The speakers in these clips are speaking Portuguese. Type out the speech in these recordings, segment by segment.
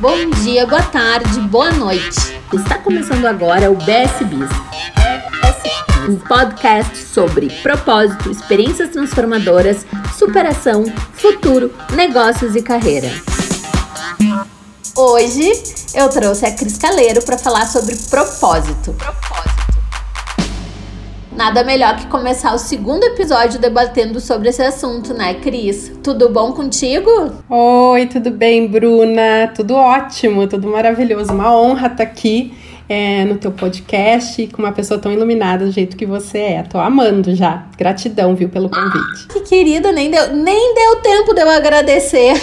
Bom dia, boa tarde, boa noite. Está começando agora o BS Biz, um podcast sobre propósito, experiências transformadoras, superação, futuro, negócios e carreira. Hoje eu trouxe a Cris Caleiro para falar sobre propósito. propósito. Nada melhor que começar o segundo episódio debatendo sobre esse assunto, né, Cris? Tudo bom contigo? Oi, tudo bem, Bruna? Tudo ótimo, tudo maravilhoso. Uma honra estar aqui é, no teu podcast com uma pessoa tão iluminada do jeito que você é. Tô amando já. Gratidão, viu, pelo convite. Ah, que querida, nem deu, nem deu tempo de eu agradecer.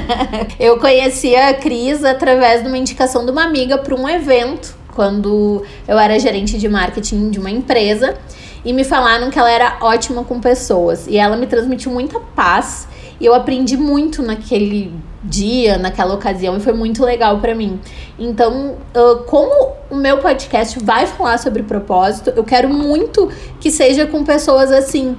eu conheci a Cris através de uma indicação de uma amiga para um evento quando eu era gerente de marketing de uma empresa e me falaram que ela era ótima com pessoas e ela me transmitiu muita paz e eu aprendi muito naquele dia, naquela ocasião e foi muito legal para mim. Então, como o meu podcast vai falar sobre propósito, eu quero muito que seja com pessoas assim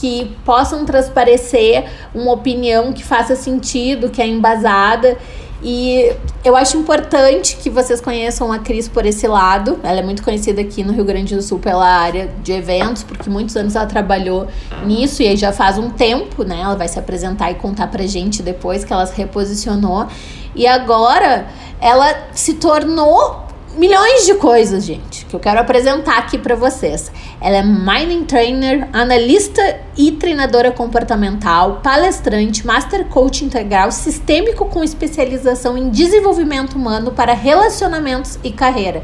que possam transparecer uma opinião que faça sentido, que é embasada e eu acho importante que vocês conheçam a Cris por esse lado. Ela é muito conhecida aqui no Rio Grande do Sul pela área de eventos, porque muitos anos ela trabalhou nisso e aí já faz um tempo, né? Ela vai se apresentar e contar pra gente depois que ela se reposicionou. E agora ela se tornou milhões de coisas, gente, que eu quero apresentar aqui para vocês. Ela é mining trainer, analista e treinadora comportamental, palestrante, master coach integral sistêmico com especialização em desenvolvimento humano para relacionamentos e carreira.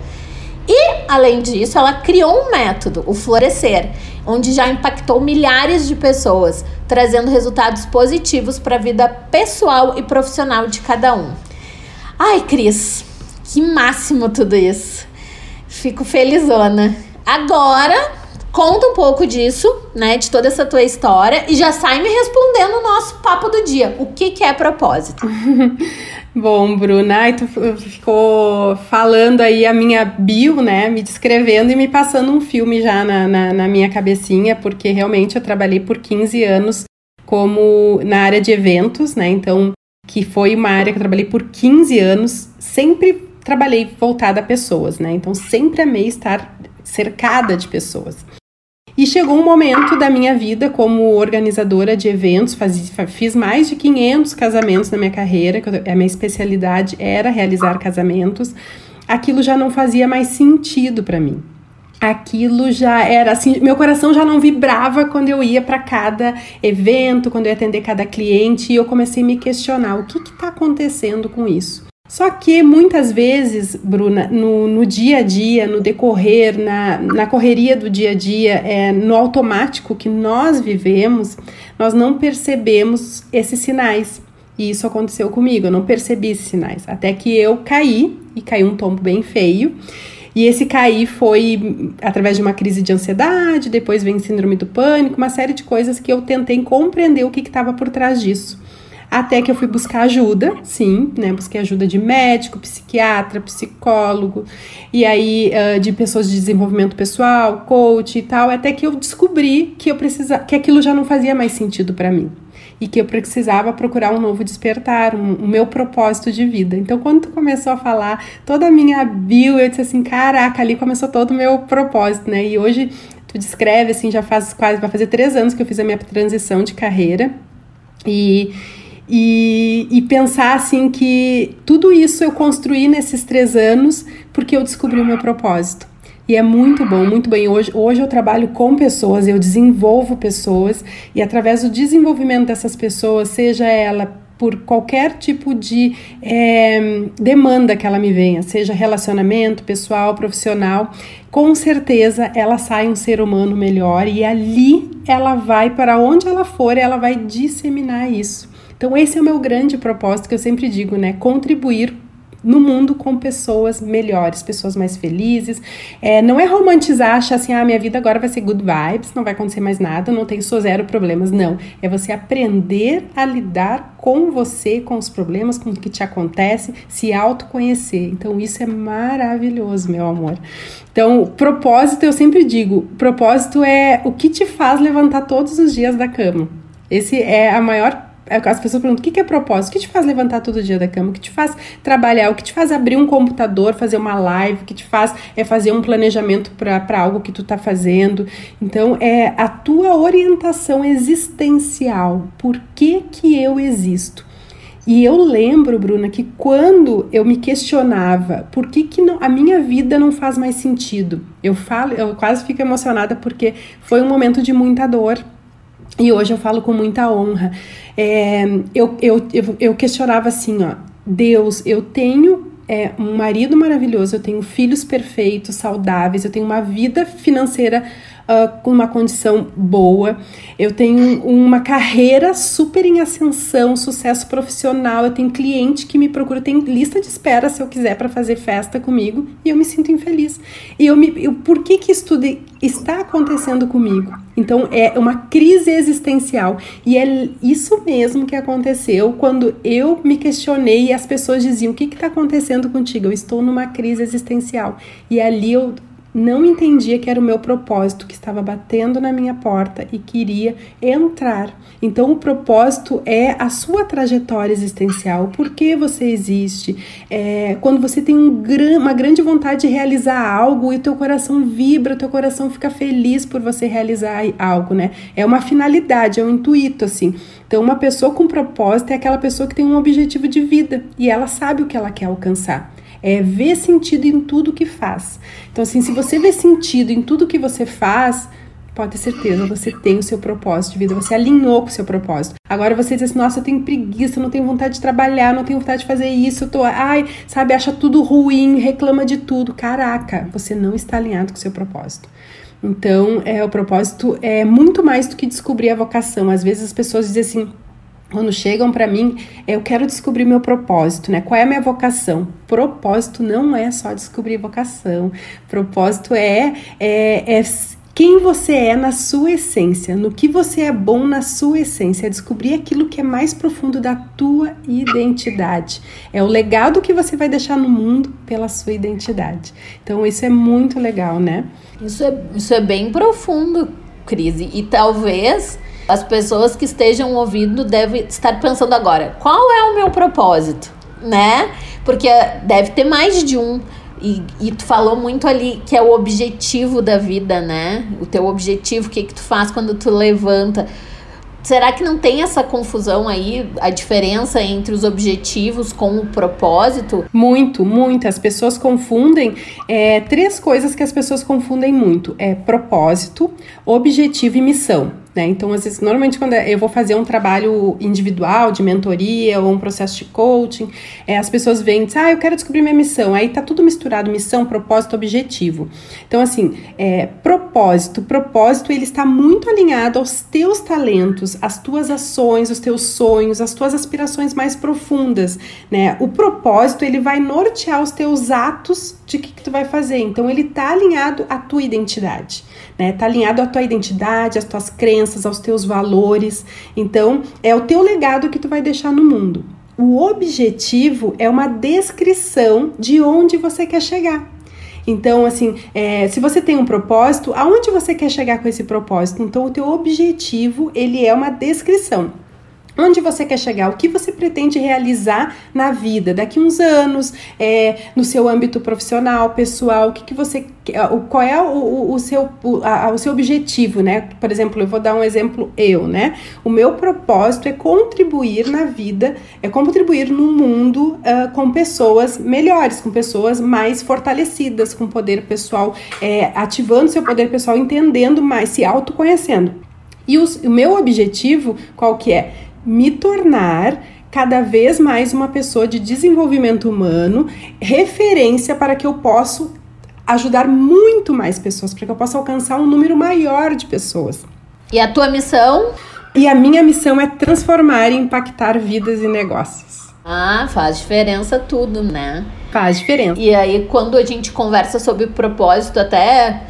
E, além disso, ela criou um método, o Florescer, onde já impactou milhares de pessoas, trazendo resultados positivos para a vida pessoal e profissional de cada um. Ai, Cris, que máximo tudo isso. Fico felizona. Agora, conta um pouco disso, né? De toda essa tua história e já sai me respondendo o nosso papo do dia. O que, que é propósito? Bom, Bruna, ai, tu ficou falando aí a minha bio, né? Me descrevendo e me passando um filme já na, na, na minha cabecinha, porque realmente eu trabalhei por 15 anos como na área de eventos, né? Então, que foi uma área que eu trabalhei por 15 anos, sempre trabalhei voltada a pessoas, né? Então sempre amei estar cercada de pessoas. E chegou um momento da minha vida como organizadora de eventos, faz, fiz mais de 500 casamentos na minha carreira, a minha especialidade era realizar casamentos. Aquilo já não fazia mais sentido para mim. Aquilo já era assim, meu coração já não vibrava quando eu ia para cada evento, quando eu ia atender cada cliente, e eu comecei a me questionar o que está acontecendo com isso. Só que muitas vezes, Bruna, no, no dia a dia, no decorrer, na, na correria do dia a dia, é, no automático que nós vivemos, nós não percebemos esses sinais. E isso aconteceu comigo, eu não percebi esses sinais. Até que eu caí, e caí um tombo bem feio. E esse cair foi através de uma crise de ansiedade, depois vem síndrome do pânico, uma série de coisas que eu tentei compreender o que estava por trás disso. Até que eu fui buscar ajuda, sim, né? Busquei ajuda de médico, psiquiatra, psicólogo, e aí uh, de pessoas de desenvolvimento pessoal, coach e tal, até que eu descobri que eu precisava, que aquilo já não fazia mais sentido para mim e que eu precisava procurar um novo despertar, um, um, meu propósito de vida. Então, quando tu começou a falar toda a minha bio, eu disse assim, caraca, ali começou todo o meu propósito, né? E hoje tu descreve assim, já faz quase, vai fazer três anos que eu fiz a minha transição de carreira e e, e, pensar assim que tudo isso eu construí nesses três anos porque eu descobri o meu propósito. E é muito bom, muito bem. Hoje, hoje eu trabalho com pessoas, eu desenvolvo pessoas, e através do desenvolvimento dessas pessoas, seja ela por qualquer tipo de é, demanda que ela me venha, seja relacionamento pessoal, profissional, com certeza ela sai um ser humano melhor e ali ela vai para onde ela for, ela vai disseminar isso. Então, esse é o meu grande propósito que eu sempre digo, né? Contribuir no mundo com pessoas melhores, pessoas mais felizes. É, não é romantizar, achar assim, ah, minha vida agora vai ser good vibes, não vai acontecer mais nada, não tenho só zero problemas. Não. É você aprender a lidar com você, com os problemas, com o que te acontece, se autoconhecer. Então, isso é maravilhoso, meu amor. Então, propósito, eu sempre digo, propósito é o que te faz levantar todos os dias da cama. Esse é a maior as pessoas perguntam: o que, que é propósito? O que te faz levantar todo dia da cama? O que te faz trabalhar? O que te faz abrir um computador, fazer uma live? O que te faz é fazer um planejamento para algo que tu tá fazendo? Então, é a tua orientação existencial. Por que, que eu existo? E eu lembro, Bruna, que quando eu me questionava por que, que não, a minha vida não faz mais sentido, eu falo, eu quase fico emocionada porque foi um momento de muita dor. E hoje eu falo com muita honra. É, eu, eu, eu, eu questionava assim, ó, Deus, eu tenho é, um marido maravilhoso, eu tenho filhos perfeitos, saudáveis, eu tenho uma vida financeira uh, com uma condição boa, eu tenho uma carreira super em ascensão, sucesso profissional, eu tenho cliente que me procura, tem lista de espera se eu quiser para fazer festa comigo e eu me sinto infeliz. E eu me, eu, por que que isso tudo está acontecendo comigo? Então é uma crise existencial e é isso mesmo que aconteceu quando eu me questionei e as pessoas diziam: o que está acontecendo contigo? Eu estou numa crise existencial e ali eu não entendia que era o meu propósito que estava batendo na minha porta e queria entrar. Então, o propósito é a sua trajetória existencial, por que você existe. É, quando você tem um gran, uma grande vontade de realizar algo e teu coração vibra, teu coração fica feliz por você realizar algo, né? É uma finalidade, é um intuito, assim. Então, uma pessoa com propósito é aquela pessoa que tem um objetivo de vida e ela sabe o que ela quer alcançar é ver sentido em tudo que faz. Então, assim, se você vê sentido em tudo que você faz, pode ter certeza, você tem o seu propósito de vida, você alinhou com o seu propósito. Agora você diz assim, nossa, eu tenho preguiça, não tenho vontade de trabalhar, não tenho vontade de fazer isso, eu tô, ai, sabe, acha tudo ruim, reclama de tudo. Caraca, você não está alinhado com o seu propósito. Então, é, o propósito é muito mais do que descobrir a vocação. Às vezes as pessoas dizem assim, quando chegam para mim, eu quero descobrir meu propósito, né? Qual é a minha vocação? Propósito não é só descobrir vocação. Propósito é, é, é quem você é na sua essência, no que você é bom na sua essência, é descobrir aquilo que é mais profundo da tua identidade. É o legado que você vai deixar no mundo pela sua identidade. Então isso é muito legal, né? Isso é, isso é bem profundo, Cris. E talvez as pessoas que estejam ouvindo devem estar pensando agora: qual é o meu propósito? Né? Porque deve ter mais de um. E, e tu falou muito ali que é o objetivo da vida, né? O teu objetivo, o que, que tu faz quando tu levanta. Será que não tem essa confusão aí, a diferença entre os objetivos com o propósito? Muito, muito. As pessoas confundem é, três coisas que as pessoas confundem muito: é propósito, objetivo e missão. Né? Então, às vezes, normalmente quando eu vou fazer um trabalho individual, de mentoria ou um processo de coaching, é, as pessoas vêm e dizem, ah, eu quero descobrir minha missão. Aí tá tudo misturado, missão, propósito, objetivo. Então, assim, é, propósito, propósito, ele está muito alinhado aos teus talentos, às tuas ações, os teus sonhos, às tuas aspirações mais profundas, né? O propósito, ele vai nortear os teus atos de que, que tu vai fazer. Então, ele tá alinhado à tua identidade né? Tá alinhado à tua identidade, às tuas crenças, aos teus valores. Então, é o teu legado que tu vai deixar no mundo. O objetivo é uma descrição de onde você quer chegar. Então, assim, é, se você tem um propósito, aonde você quer chegar com esse propósito? Então, o teu objetivo, ele é uma descrição. Onde você quer chegar? O que você pretende realizar na vida daqui uns anos, é, no seu âmbito profissional, pessoal? O que, que você qual é o, o, seu, o, a, o seu objetivo, né? Por exemplo, eu vou dar um exemplo eu, né? O meu propósito é contribuir na vida, é contribuir no mundo uh, com pessoas melhores, com pessoas mais fortalecidas, com poder pessoal, é, ativando seu poder pessoal, entendendo mais, se autoconhecendo. E os, o meu objetivo, qual que é? Me tornar cada vez mais uma pessoa de desenvolvimento humano, referência para que eu possa ajudar muito mais pessoas, para que eu possa alcançar um número maior de pessoas. E a tua missão? E a minha missão é transformar e impactar vidas e negócios. Ah, faz diferença tudo, né? Faz diferença. E aí, quando a gente conversa sobre propósito, até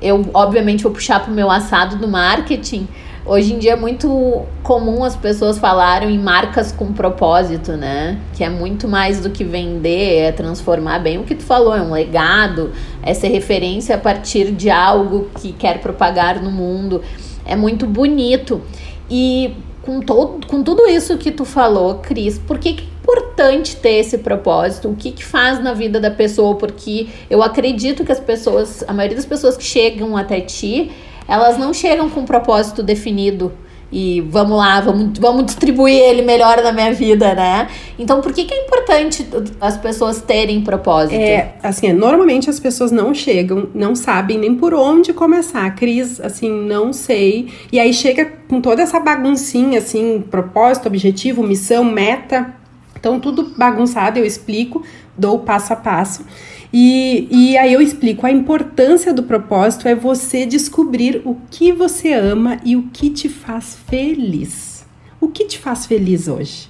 eu, obviamente, vou puxar para o meu assado do marketing Hoje em dia é muito comum as pessoas falarem em marcas com propósito, né? Que é muito mais do que vender, é transformar bem o que tu falou, é um legado, é ser referência a partir de algo que quer propagar no mundo. É muito bonito. E com, todo, com tudo isso que tu falou, Cris, por que, que é importante ter esse propósito? O que, que faz na vida da pessoa? Porque eu acredito que as pessoas, a maioria das pessoas que chegam até ti, elas não chegam com um propósito definido e vamos lá, vamos, vamos distribuir ele melhor na minha vida, né? Então, por que, que é importante as pessoas terem propósito? É, assim, normalmente as pessoas não chegam, não sabem nem por onde começar. Cris, assim, não sei. E aí chega com toda essa baguncinha, assim, propósito, objetivo, missão, meta. Então, tudo bagunçado, eu explico, dou passo a passo. E, e aí eu explico: a importância do propósito é você descobrir o que você ama e o que te faz feliz. O que te faz feliz hoje?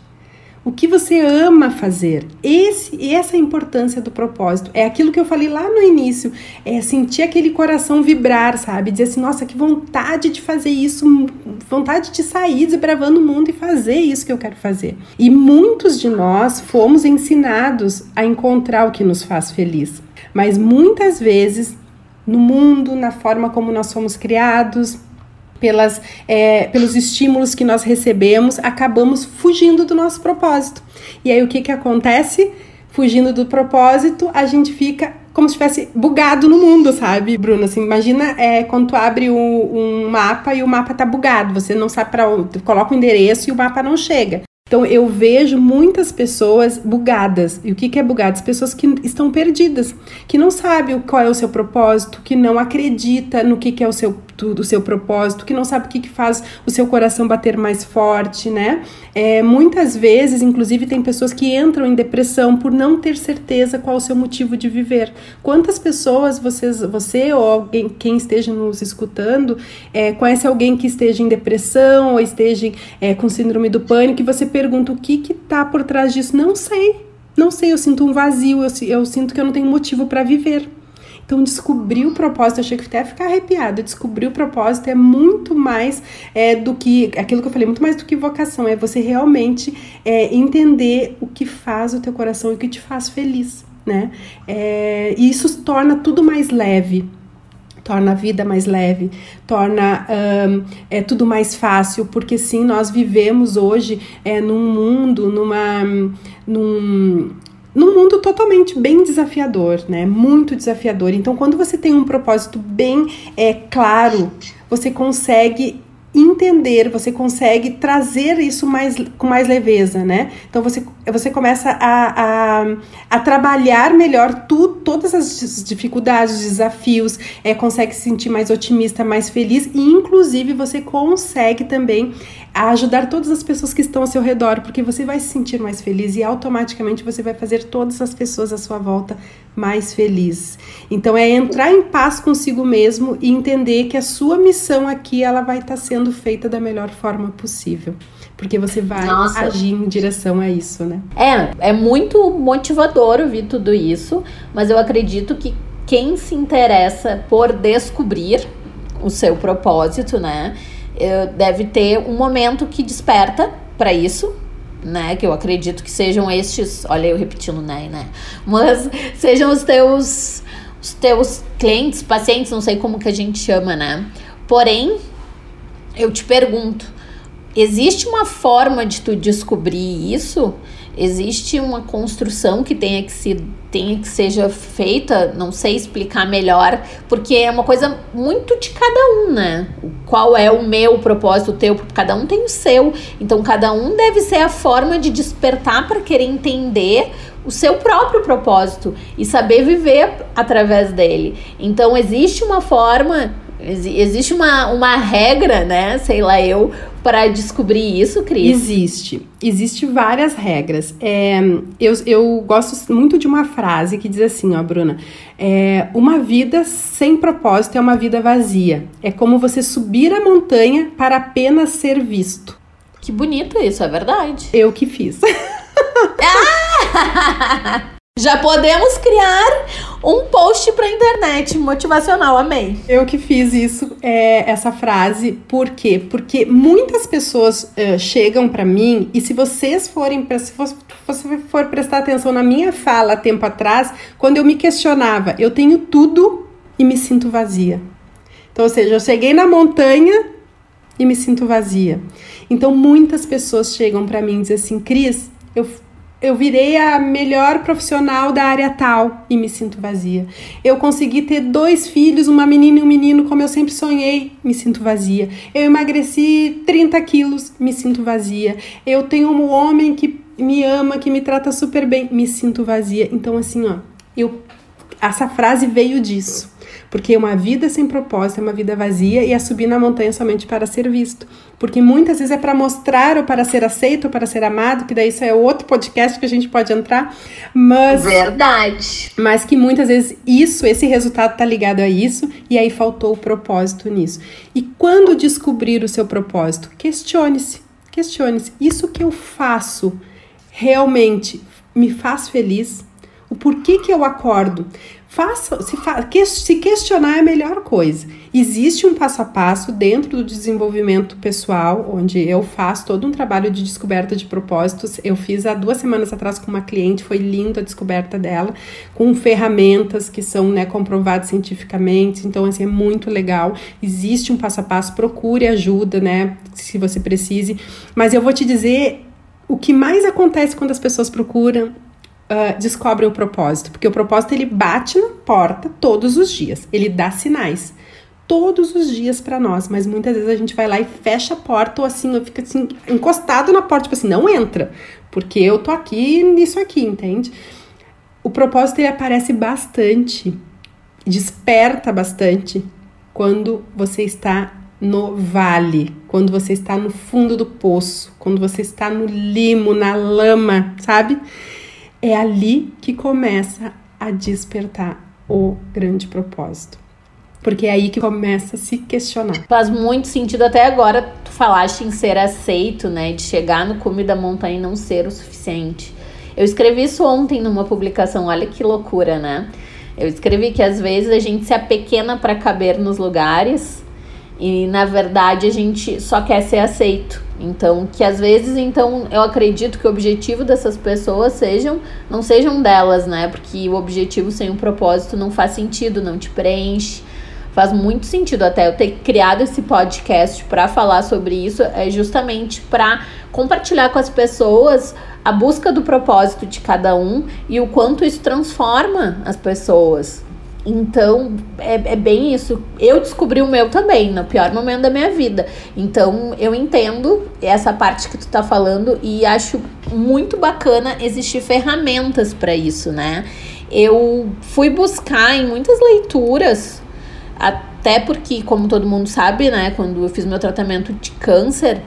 O que você ama fazer. Esse, essa é a importância do propósito. É aquilo que eu falei lá no início, é sentir aquele coração vibrar, sabe? Dizer assim, nossa, que vontade de fazer isso, vontade de sair desbravando o mundo e fazer isso que eu quero fazer. E muitos de nós fomos ensinados a encontrar o que nos faz feliz. Mas muitas vezes no mundo, na forma como nós somos criados, pelas, é, pelos estímulos que nós recebemos, acabamos fugindo do nosso propósito. E aí o que, que acontece? Fugindo do propósito, a gente fica como se estivesse bugado no mundo, sabe, Bruno? Assim, imagina é, quando tu abre um, um mapa e o mapa tá bugado, você não sabe para onde, coloca o endereço e o mapa não chega. Então eu vejo muitas pessoas bugadas. E o que, que é bugado? As pessoas que estão perdidas, que não sabem qual é o seu propósito, que não acredita no que, que é o seu do seu propósito, que não sabe o que, que faz o seu coração bater mais forte, né? É, muitas vezes, inclusive, tem pessoas que entram em depressão por não ter certeza qual o seu motivo de viver. Quantas pessoas vocês, você ou alguém, quem esteja nos escutando, é, conhece alguém que esteja em depressão ou esteja é, com síndrome do pânico e você pergunta o que que tá por trás disso? Não sei. Não sei, eu sinto um vazio, eu, eu sinto que eu não tenho motivo para viver. Então, descobrir o propósito, eu achei que até ficar arrepiada. Descobrir o propósito é muito mais é, do que aquilo que eu falei, muito mais do que vocação. É você realmente é, entender o que faz o teu coração e o que te faz feliz, né? É, e isso torna tudo mais leve torna a vida mais leve, torna um, é tudo mais fácil, porque sim, nós vivemos hoje é, num mundo, numa, num, num mundo totalmente bem desafiador, né? Muito desafiador. Então, quando você tem um propósito bem é, claro, você consegue entender, você consegue trazer isso mais, com mais leveza, né? Então você, você começa a, a, a trabalhar melhor tu, todas as dificuldades, desafios, é, consegue se sentir mais otimista, mais feliz e inclusive você consegue também ajudar todas as pessoas que estão ao seu redor, porque você vai se sentir mais feliz e automaticamente você vai fazer todas as pessoas à sua volta mais felizes. Então é entrar em paz consigo mesmo e entender que a sua missão aqui ela vai estar tá sendo feita da melhor forma possível. Porque você vai Nossa. agir em direção a isso, né? É, é muito motivador ouvir tudo isso, mas eu acredito que quem se interessa por descobrir o seu propósito, né? deve ter um momento que desperta para isso, né? Que eu acredito que sejam estes, olha eu repetindo né, né? Mas sejam os teus os teus clientes, pacientes, não sei como que a gente chama, né? Porém, eu te pergunto, existe uma forma de tu descobrir isso? existe uma construção que tenha que se tenha que seja feita, não sei explicar melhor, porque é uma coisa muito de cada um, né? Qual é o meu propósito, o teu, cada um tem o seu. Então cada um deve ser a forma de despertar para querer entender o seu próprio propósito e saber viver através dele. Então existe uma forma Existe uma, uma regra, né? Sei lá, eu, para descobrir isso, Cris? Existe. Existe várias regras. É, eu, eu gosto muito de uma frase que diz assim, ó, Bruna. É, uma vida sem propósito é uma vida vazia. É como você subir a montanha para apenas ser visto. Que bonito isso, é verdade. Eu que fiz. ah! Já podemos criar um post para internet motivacional, amei. Eu que fiz isso, é, essa frase, por quê? Porque muitas pessoas uh, chegam para mim e se vocês forem, se você for prestar atenção na minha fala tempo atrás, quando eu me questionava, eu tenho tudo e me sinto vazia. Então, ou seja, eu cheguei na montanha e me sinto vazia. Então muitas pessoas chegam para mim e dizem assim, Cris, eu eu virei a melhor profissional da área tal e me sinto vazia. Eu consegui ter dois filhos, uma menina e um menino, como eu sempre sonhei, me sinto vazia. Eu emagreci 30 quilos, me sinto vazia. Eu tenho um homem que me ama, que me trata super bem, me sinto vazia. Então, assim, ó, eu, essa frase veio disso. Porque uma vida sem propósito é uma vida vazia e é subir na montanha somente para ser visto. Porque muitas vezes é para mostrar ou para ser aceito ou para ser amado, que daí isso é outro podcast que a gente pode entrar. Mas. Verdade. Mas que muitas vezes isso, esse resultado está ligado a isso e aí faltou o propósito nisso. E quando descobrir o seu propósito, questione-se. Questione-se. Isso que eu faço realmente me faz feliz? O porquê que eu acordo? Faça, se, fa, que, se questionar é a melhor coisa. Existe um passo a passo dentro do desenvolvimento pessoal, onde eu faço todo um trabalho de descoberta de propósitos. Eu fiz há duas semanas atrás com uma cliente, foi lindo a descoberta dela, com ferramentas que são né, comprovadas cientificamente. Então, assim, é muito legal. Existe um passo a passo, procure ajuda, né? Se você precise. Mas eu vou te dizer o que mais acontece quando as pessoas procuram uh, descobrem o propósito, porque o propósito ele bate na porta todos os dias, ele dá sinais todos os dias para nós, mas muitas vezes a gente vai lá e fecha a porta ou assim, ou fica assim encostado na porta, tipo assim, não entra, porque eu tô aqui nisso aqui, entende? O propósito ele aparece bastante, desperta bastante quando você está no vale, quando você está no fundo do poço, quando você está no limo, na lama, sabe? É ali que começa a despertar o grande propósito. Porque é aí que começa a se questionar. Faz muito sentido até agora tu falaste em ser aceito, né? De chegar no cume da montanha e não ser o suficiente. Eu escrevi isso ontem numa publicação, olha que loucura, né? Eu escrevi que às vezes a gente se apequena para caber nos lugares e na verdade a gente só quer ser aceito. Então, que às vezes, então, eu acredito que o objetivo dessas pessoas sejam, não sejam delas, né? Porque o objetivo sem um propósito não faz sentido, não te preenche. Faz muito sentido até eu ter criado esse podcast para falar sobre isso, é justamente para compartilhar com as pessoas a busca do propósito de cada um e o quanto isso transforma as pessoas. Então, é, é bem isso. Eu descobri o meu também, no pior momento da minha vida. Então, eu entendo essa parte que tu tá falando e acho muito bacana existir ferramentas para isso, né? Eu fui buscar em muitas leituras, até porque, como todo mundo sabe, né, quando eu fiz meu tratamento de câncer,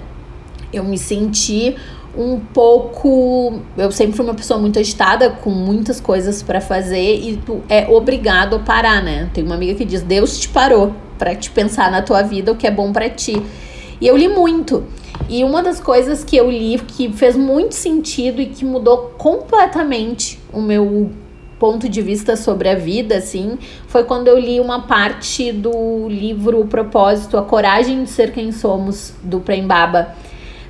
eu me senti um pouco. Eu sempre fui uma pessoa muito agitada, com muitas coisas para fazer, e tu é obrigado a parar, né? Tem uma amiga que diz: Deus te parou para te pensar na tua vida o que é bom para ti. E eu li muito. E uma das coisas que eu li que fez muito sentido e que mudou completamente o meu ponto de vista sobre a vida, assim, foi quando eu li uma parte do livro O Propósito, A Coragem de Ser Quem Somos, do Prembaba.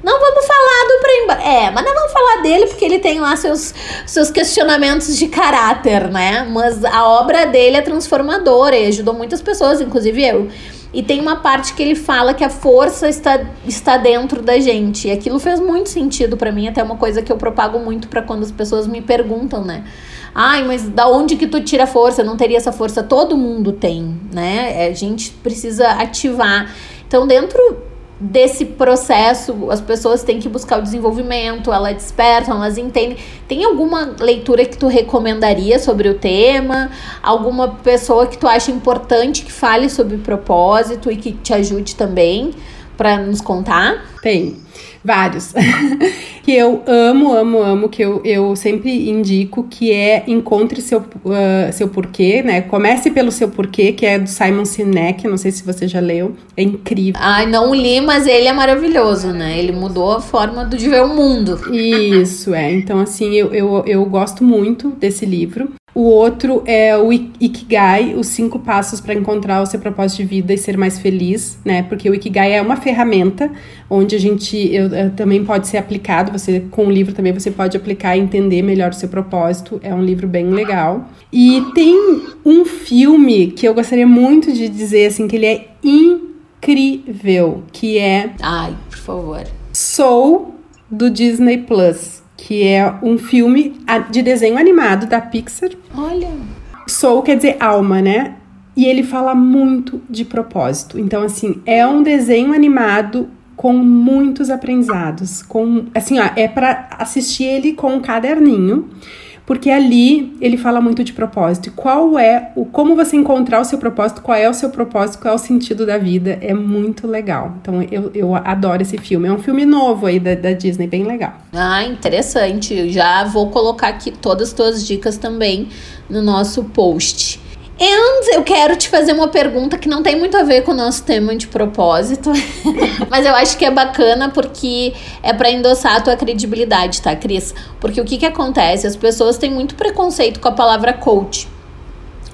Não vamos falar do Prembaba. É, mas não vamos falar dele porque ele tem lá seus, seus questionamentos de caráter, né? Mas a obra dele é transformadora e ajudou muitas pessoas, inclusive eu. E tem uma parte que ele fala que a força está, está dentro da gente. E aquilo fez muito sentido para mim, até uma coisa que eu propago muito para quando as pessoas me perguntam, né? Ai, mas da onde que tu tira força? Não teria essa força? Todo mundo tem, né? A gente precisa ativar. Então, dentro desse processo, as pessoas têm que buscar o desenvolvimento, elas despertam, elas entendem. Tem alguma leitura que tu recomendaria sobre o tema? Alguma pessoa que tu acha importante que fale sobre propósito e que te ajude também para nos contar? Tem. Vários. que eu amo, amo, amo, que eu, eu sempre indico, que é encontre seu, uh, seu porquê, né? Comece pelo seu porquê, que é do Simon Sinek, não sei se você já leu. É incrível. Ai, não li, mas ele é maravilhoso, né? Ele mudou a forma de ver o mundo. Isso, é. Então, assim, eu, eu, eu gosto muito desse livro. O outro é o Ikigai, os cinco passos para encontrar o seu propósito de vida e ser mais feliz, né? Porque o Ikigai é uma ferramenta onde a gente eu, eu, também pode ser aplicado. Você com o livro também você pode aplicar e entender melhor o seu propósito. É um livro bem legal. E tem um filme que eu gostaria muito de dizer assim que ele é incrível, que é Ai, por favor Soul do Disney Plus, que é um filme de desenho animado da Pixar. Olha. Soul quer dizer alma, né? E ele fala muito de propósito. Então, assim, é um desenho animado com muitos aprendizados. Com, assim, ó, é para assistir ele com um caderninho porque ali ele fala muito de propósito. Qual é o como você encontrar o seu propósito, qual é o seu propósito, qual é o sentido da vida, é muito legal. Então eu, eu adoro esse filme. É um filme novo aí da, da Disney, bem legal. Ah, interessante. Já vou colocar aqui todas as tuas dicas também no nosso post. E eu quero te fazer uma pergunta que não tem muito a ver com o nosso tema de propósito, mas eu acho que é bacana porque é para endossar a tua credibilidade, tá, Cris? Porque o que que acontece? As pessoas têm muito preconceito com a palavra coach.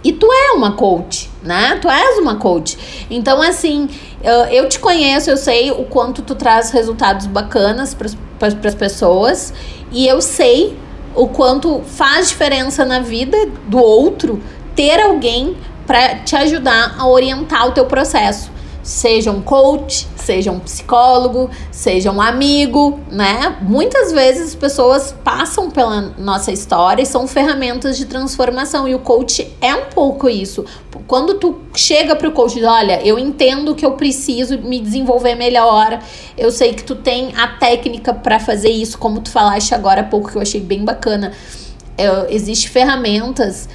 E tu é uma coach, né? Tu és uma coach. Então, assim, eu te conheço, eu sei o quanto tu traz resultados bacanas para as pessoas. E eu sei o quanto faz diferença na vida do outro ter alguém para te ajudar a orientar o teu processo. Seja um coach, seja um psicólogo, seja um amigo, né? Muitas vezes as pessoas passam pela nossa história e são ferramentas de transformação e o coach é um pouco isso. Quando tu chega pro coach, olha, eu entendo que eu preciso me desenvolver melhor, eu sei que tu tem a técnica para fazer isso, como tu falaste agora há pouco que eu achei bem bacana é, Existem ferramentas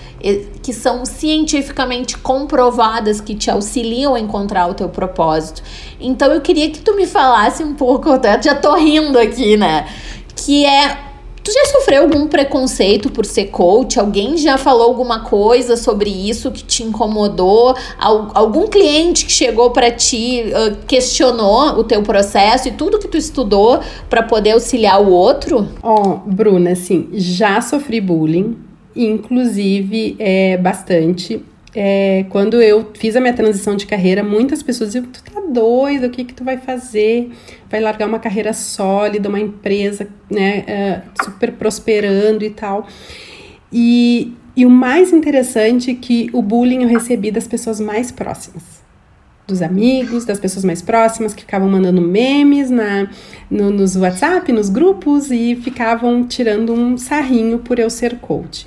que são cientificamente comprovadas que te auxiliam a encontrar o teu propósito. Então eu queria que tu me falasse um pouco, eu já tô rindo aqui, né? Que é Tu já sofreu algum preconceito por ser coach? Alguém já falou alguma coisa sobre isso que te incomodou? Algum cliente que chegou para ti questionou o teu processo e tudo que tu estudou para poder auxiliar o outro? Ó, oh, Bruna, assim, já sofri bullying, inclusive é bastante. É, quando eu fiz a minha transição de carreira, muitas pessoas diziam: Tu tá doido, o que que tu vai fazer? Vai largar uma carreira sólida, uma empresa, né, é, super prosperando e tal. E, e o mais interessante é que o bullying eu recebi das pessoas mais próximas. Dos amigos, das pessoas mais próximas que ficavam mandando memes na, no, nos WhatsApp, nos grupos e ficavam tirando um sarrinho por eu ser coach.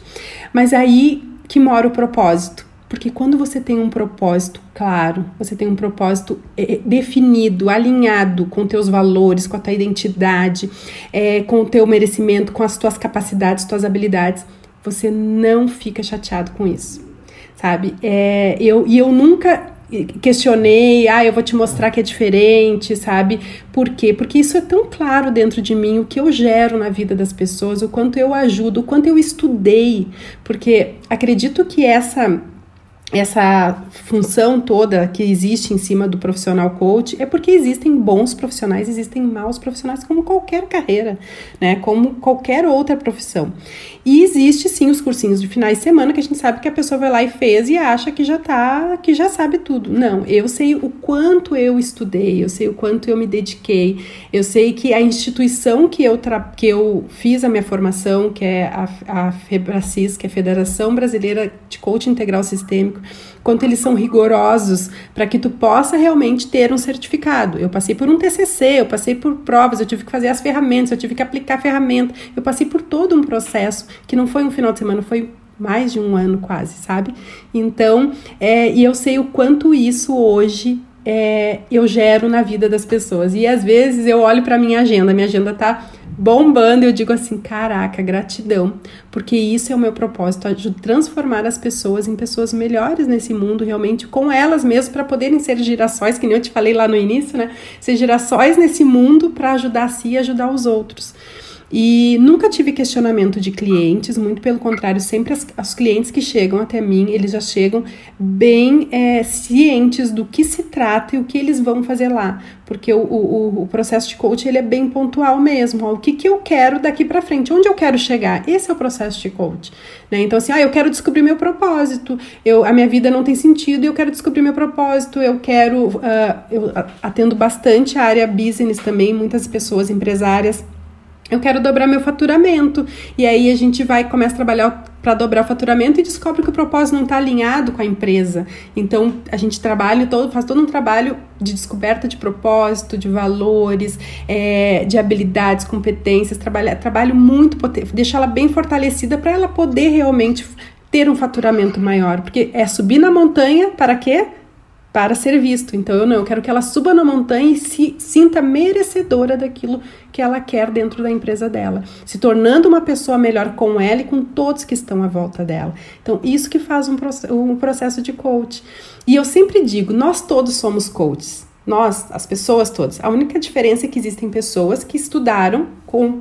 Mas aí que mora o propósito porque quando você tem um propósito claro, você tem um propósito é, definido, alinhado com teus valores, com a tua identidade, é, com o teu merecimento, com as tuas capacidades, tuas habilidades, você não fica chateado com isso, sabe? É, eu, e eu nunca questionei, ah, eu vou te mostrar que é diferente, sabe? Por quê? Porque isso é tão claro dentro de mim, o que eu gero na vida das pessoas, o quanto eu ajudo, o quanto eu estudei, porque acredito que essa essa função toda que existe em cima do profissional coach é porque existem bons profissionais, existem maus profissionais, como qualquer carreira, né? Como qualquer outra profissão. E existe sim os cursinhos de finais de semana que a gente sabe que a pessoa vai lá e fez e acha que já tá, que já sabe tudo. Não, eu sei o quanto eu estudei, eu sei o quanto eu me dediquei, eu sei que a instituição que eu, que eu fiz a minha formação, que é a, a FEBRACIS, que é a Federação Brasileira de Coaching Integral Sistêmico, quanto eles são rigorosos para que tu possa realmente ter um certificado. Eu passei por um TCC, eu passei por provas, eu tive que fazer as ferramentas, eu tive que aplicar a ferramenta, eu passei por todo um processo que não foi um final de semana, foi mais de um ano quase, sabe? Então, é, e eu sei o quanto isso hoje é, eu gero na vida das pessoas. E às vezes eu olho para minha agenda, minha agenda tá bombando, eu digo assim, caraca, gratidão, porque isso é o meu propósito, transformar as pessoas em pessoas melhores nesse mundo, realmente, com elas mesmas, para poderem ser girassóis, que nem eu te falei lá no início, né? Ser girassóis nesse mundo para ajudar a si e ajudar os outros. E nunca tive questionamento de clientes, muito pelo contrário, sempre as, os clientes que chegam até mim, eles já chegam bem é, cientes do que se trata e o que eles vão fazer lá. Porque o, o, o processo de coach ele é bem pontual mesmo. Ó, o que, que eu quero daqui para frente? Onde eu quero chegar? Esse é o processo de coach. Né? Então, assim, ah, eu quero descobrir meu propósito, eu, a minha vida não tem sentido e eu quero descobrir meu propósito, eu quero. Uh, eu atendo bastante a área business também, muitas pessoas empresárias eu quero dobrar meu faturamento. E aí a gente vai começa a trabalhar para dobrar o faturamento e descobre que o propósito não está alinhado com a empresa. Então a gente trabalha todo, faz todo um trabalho de descoberta de propósito, de valores, é, de habilidades, competências, trabalha, trabalho muito potente, deixar ela bem fortalecida para ela poder realmente ter um faturamento maior, porque é subir na montanha para quê? Para ser visto. Então eu não, eu quero que ela suba na montanha e se sinta merecedora daquilo que ela quer dentro da empresa dela, se tornando uma pessoa melhor com ela e com todos que estão à volta dela. Então isso que faz um, um processo de coach. E eu sempre digo, nós todos somos coaches. Nós, as pessoas todas. A única diferença é que existem pessoas que estudaram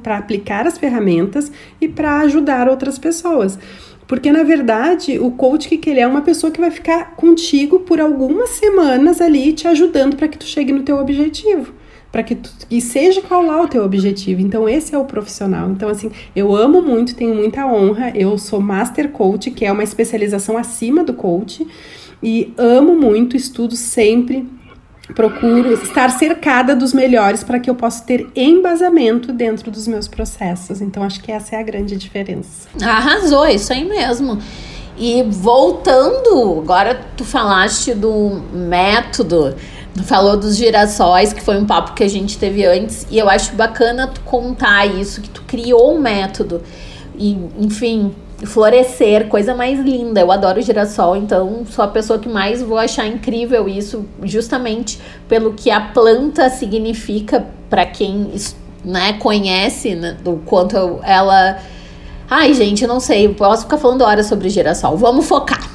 para aplicar as ferramentas e para ajudar outras pessoas. Porque, na verdade, o coach que ele é uma pessoa que vai ficar contigo por algumas semanas ali te ajudando para que tu chegue no teu objetivo. Para que tu, e seja qual lá o teu objetivo. Então, esse é o profissional. Então, assim, eu amo muito, tenho muita honra. Eu sou Master Coach, que é uma especialização acima do coach. E amo muito, estudo sempre procuro estar cercada dos melhores para que eu possa ter embasamento dentro dos meus processos. Então, acho que essa é a grande diferença. Arrasou, isso aí mesmo. E voltando, agora tu falaste do método, tu falou dos girassóis, que foi um papo que a gente teve antes, e eu acho bacana tu contar isso, que tu criou um método. E, enfim, florescer, coisa mais linda. Eu adoro girassol, então sou a pessoa que mais vou achar incrível isso, justamente pelo que a planta significa para quem né, conhece né, do quanto ela. Ai, gente, não sei, posso ficar falando horas sobre girassol. Vamos focar.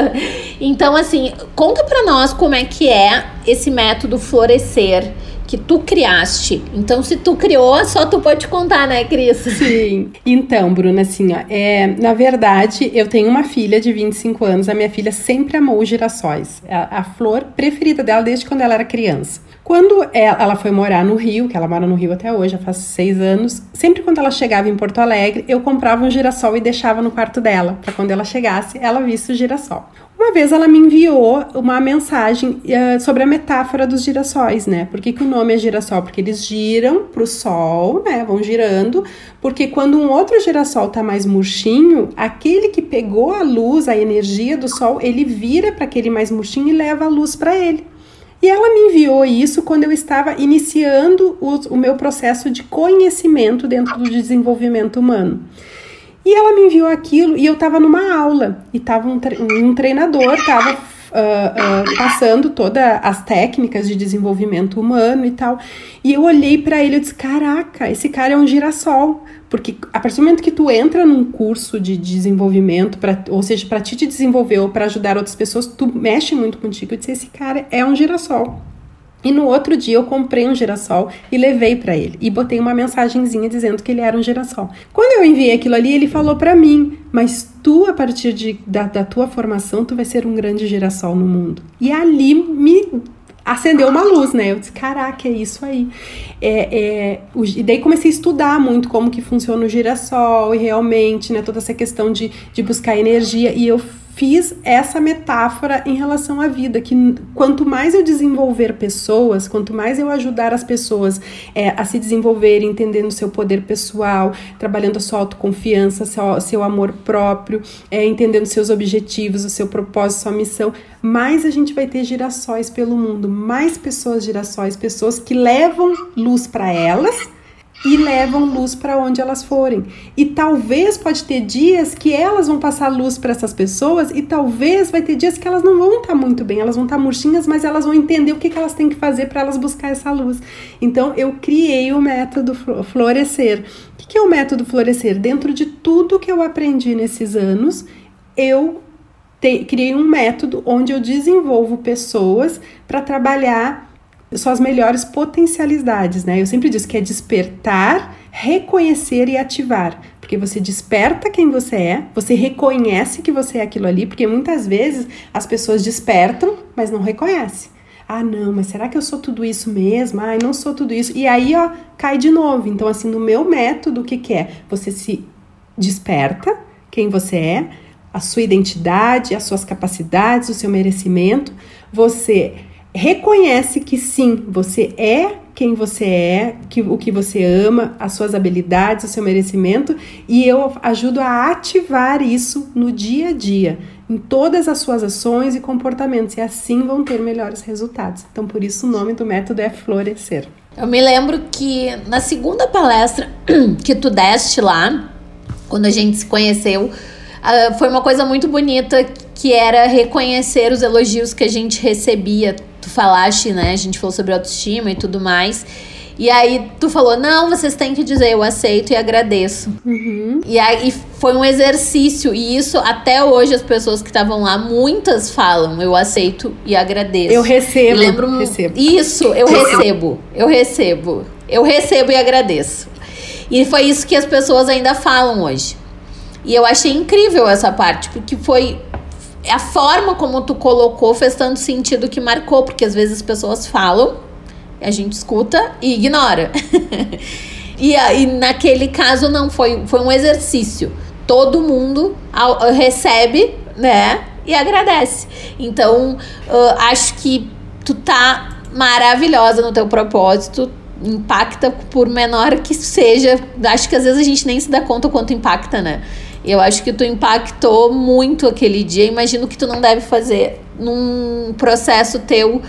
então, assim, conta para nós como é que é esse método florescer que tu criaste. Então, se tu criou, só tu pode contar, né, Cris? Sim. Então, Bruna, assim, ó, é, na verdade, eu tenho uma filha de 25 anos. A minha filha sempre amou girassóis. A, a flor preferida dela desde quando ela era criança. Quando ela, ela foi morar no Rio, que ela mora no Rio até hoje, já faz seis anos, sempre quando ela chegava em Porto Alegre, eu comprava um girassol e deixava no quarto dela, para quando ela chegasse, ela visse o girassol. Uma vez ela me enviou uma mensagem uh, sobre a metáfora dos girassóis, né? Por que, que o nome é girassol? Porque eles giram para o sol, né? Vão girando, porque quando um outro girassol tá mais murchinho, aquele que pegou a luz, a energia do sol, ele vira para aquele mais murchinho e leva a luz para ele. E ela me enviou isso quando eu estava iniciando o, o meu processo de conhecimento dentro do desenvolvimento humano. E ela me enviou aquilo e eu tava numa aula e tava um, tre um treinador, tava uh, uh, passando todas as técnicas de desenvolvimento humano e tal. E eu olhei para ele e disse: Caraca, esse cara é um girassol. Porque a partir do momento que tu entra num curso de desenvolvimento, pra, ou seja, para ti te desenvolver ou para ajudar outras pessoas, tu mexe muito contigo. Eu disse: Esse cara é um girassol. E no outro dia eu comprei um girassol e levei para ele e botei uma mensagenzinha dizendo que ele era um girassol. Quando eu enviei aquilo ali, ele falou para mim: "Mas tu a partir de, da, da tua formação tu vai ser um grande girassol no mundo". E ali me acendeu uma luz, né? Eu disse, caraca, é isso aí. É, é, o, e daí comecei a estudar muito como que funciona o girassol e realmente, né, toda essa questão de, de buscar energia. E eu fiz essa metáfora em relação à vida, que quanto mais eu desenvolver pessoas, quanto mais eu ajudar as pessoas é, a se desenvolver, entendendo seu poder pessoal, trabalhando a sua autoconfiança, seu, seu amor próprio, é, entendendo seus objetivos, o seu propósito, sua missão, mais a gente vai ter girassóis pelo mundo, mais pessoas girassóis, pessoas que levam luz para elas e levam luz para onde elas forem. E talvez pode ter dias que elas vão passar luz para essas pessoas e talvez vai ter dias que elas não vão estar tá muito bem, elas vão estar tá murchinhas, mas elas vão entender o que, que elas têm que fazer para elas buscar essa luz. Então eu criei o método florescer. O que é o método florescer? Dentro de tudo que eu aprendi nesses anos, eu te, criei um método onde eu desenvolvo pessoas para trabalhar suas melhores potencialidades, né? Eu sempre digo que é despertar, reconhecer e ativar. Porque você desperta quem você é, você reconhece que você é aquilo ali, porque muitas vezes as pessoas despertam, mas não reconhecem. Ah, não, mas será que eu sou tudo isso mesmo? Ah, não sou tudo isso. E aí, ó, cai de novo. Então, assim, no meu método, o que, que é? Você se desperta quem você é, a sua identidade, as suas capacidades, o seu merecimento. Você reconhece que sim, você é quem você é, que, o que você ama, as suas habilidades, o seu merecimento, e eu ajudo a ativar isso no dia a dia, em todas as suas ações e comportamentos, e assim vão ter melhores resultados. Então, por isso o nome do método é florescer. Eu me lembro que na segunda palestra que tu deste lá, quando a gente se conheceu, uh, foi uma coisa muito bonita que era reconhecer os elogios que a gente recebia. Tu falaste, né? A gente falou sobre autoestima e tudo mais. E aí tu falou, não, vocês têm que dizer eu aceito e agradeço. Uhum. E aí foi um exercício, e isso até hoje as pessoas que estavam lá, muitas falam, eu aceito e agradeço. Eu recebo. E lembro recebo. Isso, eu recebo. Eu recebo. Eu recebo e agradeço. E foi isso que as pessoas ainda falam hoje. E eu achei incrível essa parte, porque foi a forma como tu colocou fez tanto sentido que marcou, porque às vezes as pessoas falam a gente escuta e ignora. e aí, naquele caso, não, foi, foi um exercício. Todo mundo recebe, né? E agradece. Então, uh, acho que tu tá maravilhosa no teu propósito. Impacta por menor que seja. Acho que às vezes a gente nem se dá conta quanto impacta, né? Eu acho que tu impactou muito aquele dia. Imagino que tu não deve fazer num processo teu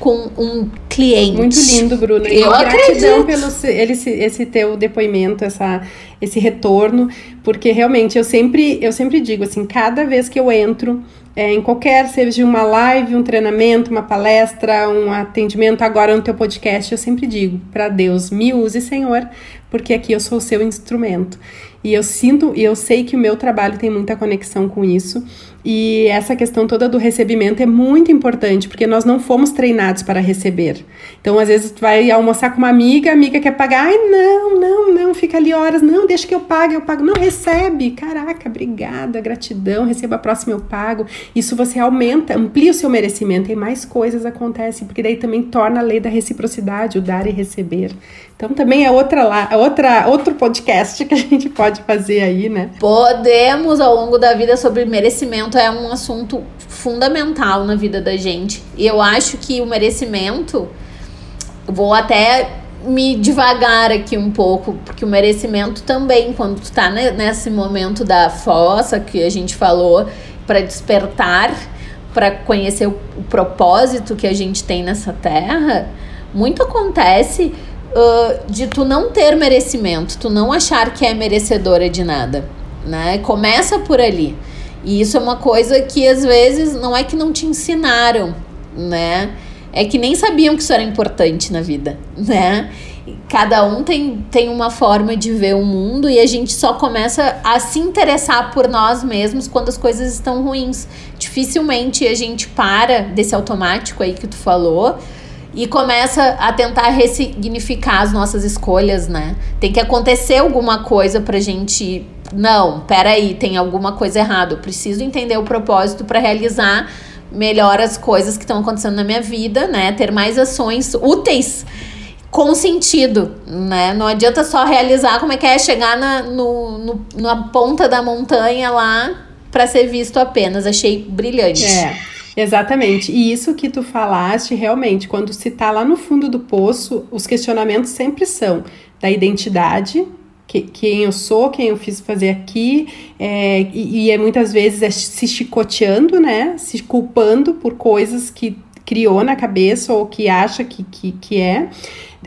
com um cliente. Muito lindo, Bruna. Eu e acredito. pelo esse, esse teu depoimento, essa, esse retorno, porque realmente eu sempre, eu sempre digo assim, cada vez que eu entro é, em qualquer, seja uma live, um treinamento, uma palestra, um atendimento, agora no teu podcast, eu sempre digo para Deus, me use, Senhor, porque aqui eu sou o seu instrumento. E eu sinto, e eu sei que o meu trabalho tem muita conexão com isso. E essa questão toda do recebimento é muito importante, porque nós não fomos treinados para receber. Então, às vezes, tu vai almoçar com uma amiga, a amiga quer pagar, ai, não, não, não, fica ali horas, não, deixa que eu pague, eu pago. Não, recebe, caraca, obrigada, gratidão, receba a próxima, eu pago. Isso você aumenta, amplia o seu merecimento e mais coisas acontecem, porque daí também torna a lei da reciprocidade, o dar e receber. Então também é outra lá, outra outro podcast que a gente pode fazer aí, né? Podemos ao longo da vida sobre merecimento é um assunto fundamental na vida da gente. E eu acho que o merecimento vou até me devagar aqui um pouco, porque o merecimento também, quando tu tá nesse momento da fossa que a gente falou, para despertar, para conhecer o propósito que a gente tem nessa terra, muito acontece uh, de tu não ter merecimento, tu não achar que é merecedora de nada, né? Começa por ali. E isso é uma coisa que às vezes não é que não te ensinaram, né? É que nem sabiam que isso era importante na vida, né? Cada um tem, tem uma forma de ver o mundo e a gente só começa a se interessar por nós mesmos quando as coisas estão ruins. Dificilmente a gente para desse automático aí que tu falou e começa a tentar ressignificar as nossas escolhas, né? Tem que acontecer alguma coisa pra gente. Não, peraí, tem alguma coisa errada. Eu preciso entender o propósito para realizar melhor as coisas que estão acontecendo na minha vida, né? Ter mais ações úteis com sentido, né? Não adianta só realizar como é que é chegar na, no, no, na ponta da montanha lá para ser visto apenas. Achei brilhante. É. Exatamente. E isso que tu falaste, realmente, quando se tá lá no fundo do poço, os questionamentos sempre são da identidade, que, quem eu sou, quem eu fiz fazer aqui, é, e, e é muitas vezes é se chicoteando, né? Se culpando por coisas que criou na cabeça ou que acha que, que, que é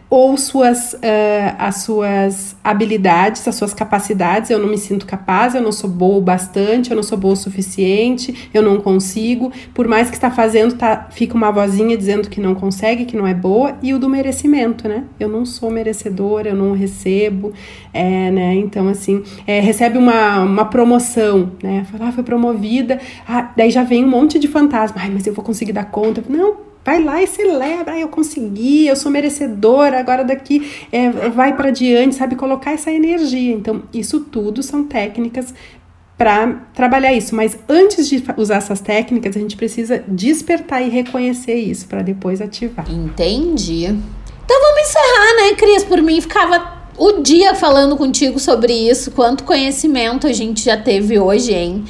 ou suas, uh, as suas habilidades, as suas capacidades. Eu não me sinto capaz, eu não sou boa o bastante, eu não sou boa o suficiente, eu não consigo. Por mais que está fazendo, tá, fica uma vozinha dizendo que não consegue, que não é boa. E o do merecimento, né? Eu não sou merecedora, eu não recebo, é, né? Então, assim, é, recebe uma, uma promoção, né? Fala, ah, foi promovida, ah, daí já vem um monte de fantasma. Ai, mas eu vou conseguir dar conta. Não, Vai lá e celebra, ah, eu consegui, eu sou merecedora, agora daqui é, vai para diante, sabe? Colocar essa energia. Então, isso tudo são técnicas para trabalhar isso. Mas antes de usar essas técnicas, a gente precisa despertar e reconhecer isso para depois ativar. Entendi. Então vamos encerrar, né, Cris? Por mim, ficava o dia falando contigo sobre isso, quanto conhecimento a gente já teve hoje, hein?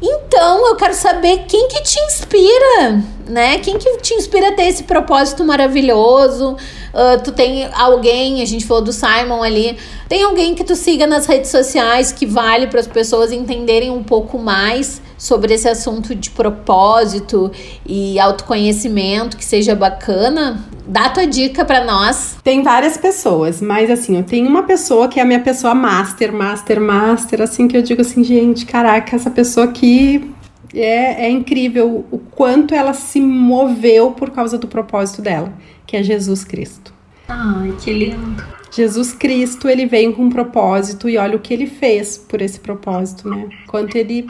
Então, eu quero saber quem que te inspira, né? Quem que te inspira a ter esse propósito maravilhoso? Uh, tu tem alguém, a gente falou do Simon ali, tem alguém que tu siga nas redes sociais que vale para as pessoas entenderem um pouco mais sobre esse assunto de propósito e autoconhecimento que seja bacana? Dá tua dica para nós. Tem várias pessoas, mas assim, eu tenho uma pessoa que é a minha pessoa master, master, master, assim, que eu digo assim, gente, caraca, essa pessoa aqui é, é incrível o quanto ela se moveu por causa do propósito dela, que é Jesus Cristo. Ai, que lindo. Jesus Cristo, ele veio com um propósito e olha o que ele fez por esse propósito, né? Quanto ele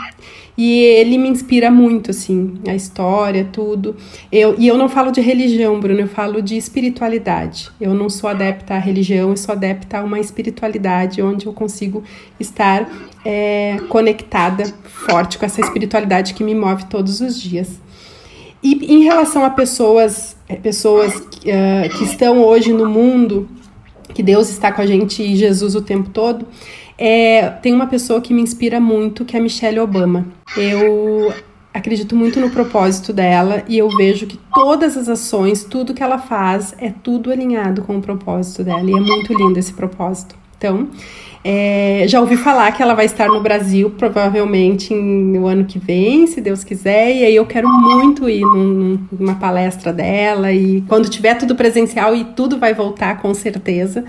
e ele me inspira muito assim, a história, tudo. Eu e eu não falo de religião, Bruno, eu falo de espiritualidade. Eu não sou adepta à religião, eu sou adepta a uma espiritualidade onde eu consigo estar é, conectada forte com essa espiritualidade que me move todos os dias. E em relação a pessoas, pessoas uh, que estão hoje no mundo que Deus está com a gente e Jesus o tempo todo, é, tem uma pessoa que me inspira muito, que é a Michelle Obama. Eu acredito muito no propósito dela e eu vejo que todas as ações, tudo que ela faz, é tudo alinhado com o propósito dela. E é muito lindo esse propósito. Então, é, já ouvi falar que ela vai estar no Brasil provavelmente no ano que vem, se Deus quiser, e aí eu quero muito ir num, numa palestra dela e quando tiver tudo presencial e tudo vai voltar com certeza.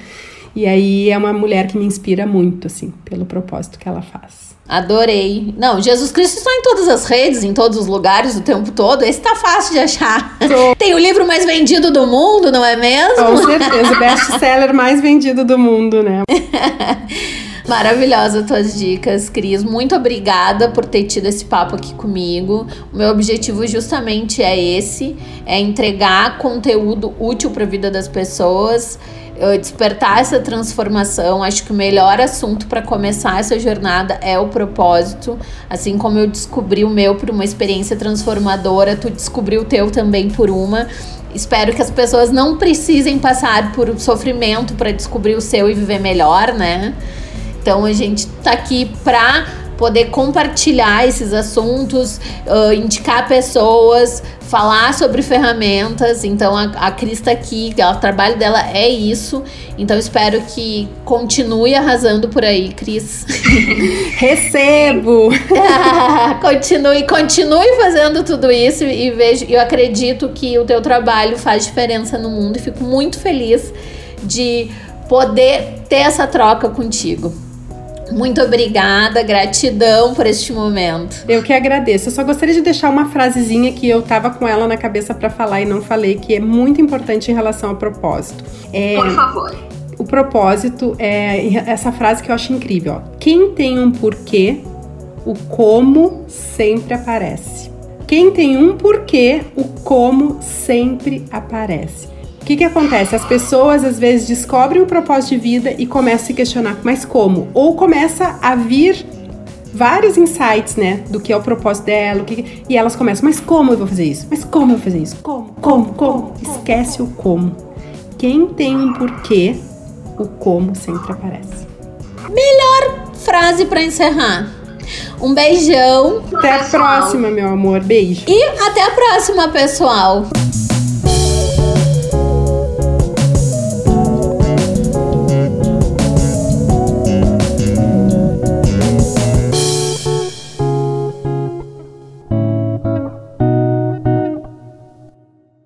E aí é uma mulher que me inspira muito, assim, pelo propósito que ela faz. Adorei. Não, Jesus Cristo está em todas as redes, em todos os lugares, o tempo todo. Esse tá fácil de achar. Tô. Tem o livro mais vendido do mundo, não é mesmo? Com certeza, o best-seller mais vendido do mundo, né? Maravilhosa tuas dicas, Cris. Muito obrigada por ter tido esse papo aqui comigo. O meu objetivo justamente é esse, é entregar conteúdo útil para a vida das pessoas despertar essa transformação. Acho que o melhor assunto para começar essa jornada é o propósito. Assim como eu descobri o meu por uma experiência transformadora, tu descobriu o teu também por uma. Espero que as pessoas não precisem passar por sofrimento para descobrir o seu e viver melhor, né? Então a gente tá aqui para poder compartilhar esses assuntos, uh, indicar pessoas, falar sobre ferramentas. Então a, a Cris tá aqui, o trabalho dela é isso. Então espero que continue arrasando por aí, Cris. Recebo! continue, continue fazendo tudo isso e vejo, eu acredito que o teu trabalho faz diferença no mundo e fico muito feliz de poder ter essa troca contigo. Muito obrigada, gratidão por este momento. Eu que agradeço. Eu só gostaria de deixar uma frasezinha que eu tava com ela na cabeça para falar e não falei, que é muito importante em relação ao propósito. É, por favor. O propósito é essa frase que eu acho incrível. Ó. Quem tem um porquê, o como sempre aparece. Quem tem um porquê, o como sempre aparece que, que acontece? As pessoas às vezes descobrem o propósito de vida e começam a se questionar, mas como? Ou começa a vir vários insights, né, do que é o propósito dela, que, e elas começam, mas como eu vou fazer isso? Mas como eu vou fazer isso? Como? Como? Como? Esquece o como. Quem tem um porquê, o como sempre aparece. Melhor frase para encerrar. Um beijão. Até a próxima, meu amor. Beijo. E até a próxima, pessoal.